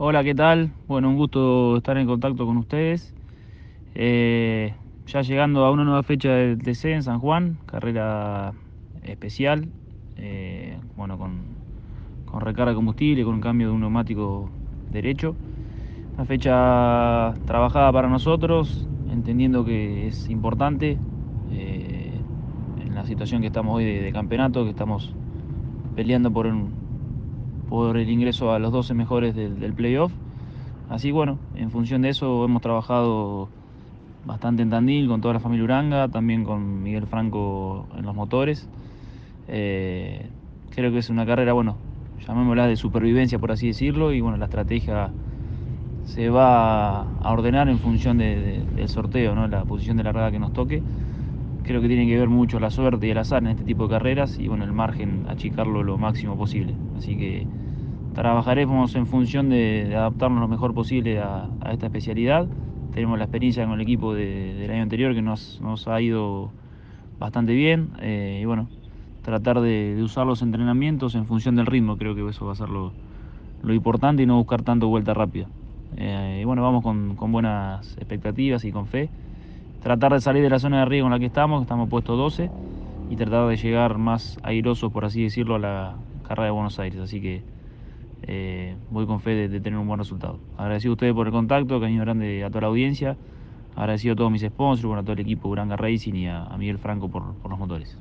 Hola, ¿qué tal? Bueno, un gusto estar en contacto con ustedes. Eh, ya llegando a una nueva fecha del TC en San Juan, carrera especial, eh, bueno, con, con, recarga de combustible, con un cambio de un neumático derecho. Una fecha trabajada para nosotros, entendiendo que es importante eh, en la situación que estamos hoy de, de campeonato, que estamos peleando por un, por el ingreso a los 12 mejores del, playoff. Así bueno, en función de eso hemos trabajado bastante en Tandil con toda la familia Uranga, también con Miguel Franco en los motores. Eh, creo que es una carrera, bueno, llamémosla de supervivencia por así decirlo, y bueno, la estrategia se va a ordenar en función del sorteo, ¿no? la posición de la largada que nos toque. Creo que tiene que ver mucho la suerte y el azar en este tipo de carreras y bueno, el margen achicarlo lo máximo posible. Así que trabajaremos en función de, adaptarnos lo mejor posible a, esta especialidad. Tenemos la experiencia con el equipo del año anterior que nos, ha ido bastante bien eh, y bueno, tratar de, usar los entrenamientos en función del ritmo, creo que eso va a ser lo, importante y no buscar tanto vuelta rápida. Eh, y bueno, vamos con, con buenas expectativas y con fe tratar de salir de la zona de riesgo en la que estamos, estamos puestos 12, y tratar de llegar más airosos, por así decirlo, a la carrera de Buenos Aires. Así que eh, voy con fe de, tener un buen resultado. Agradecido a ustedes por el contacto, cariño grande a toda la audiencia, agradecido a todos mis sponsors, bueno, a todo el equipo Uranga Racing y a, Miguel Franco por los motores.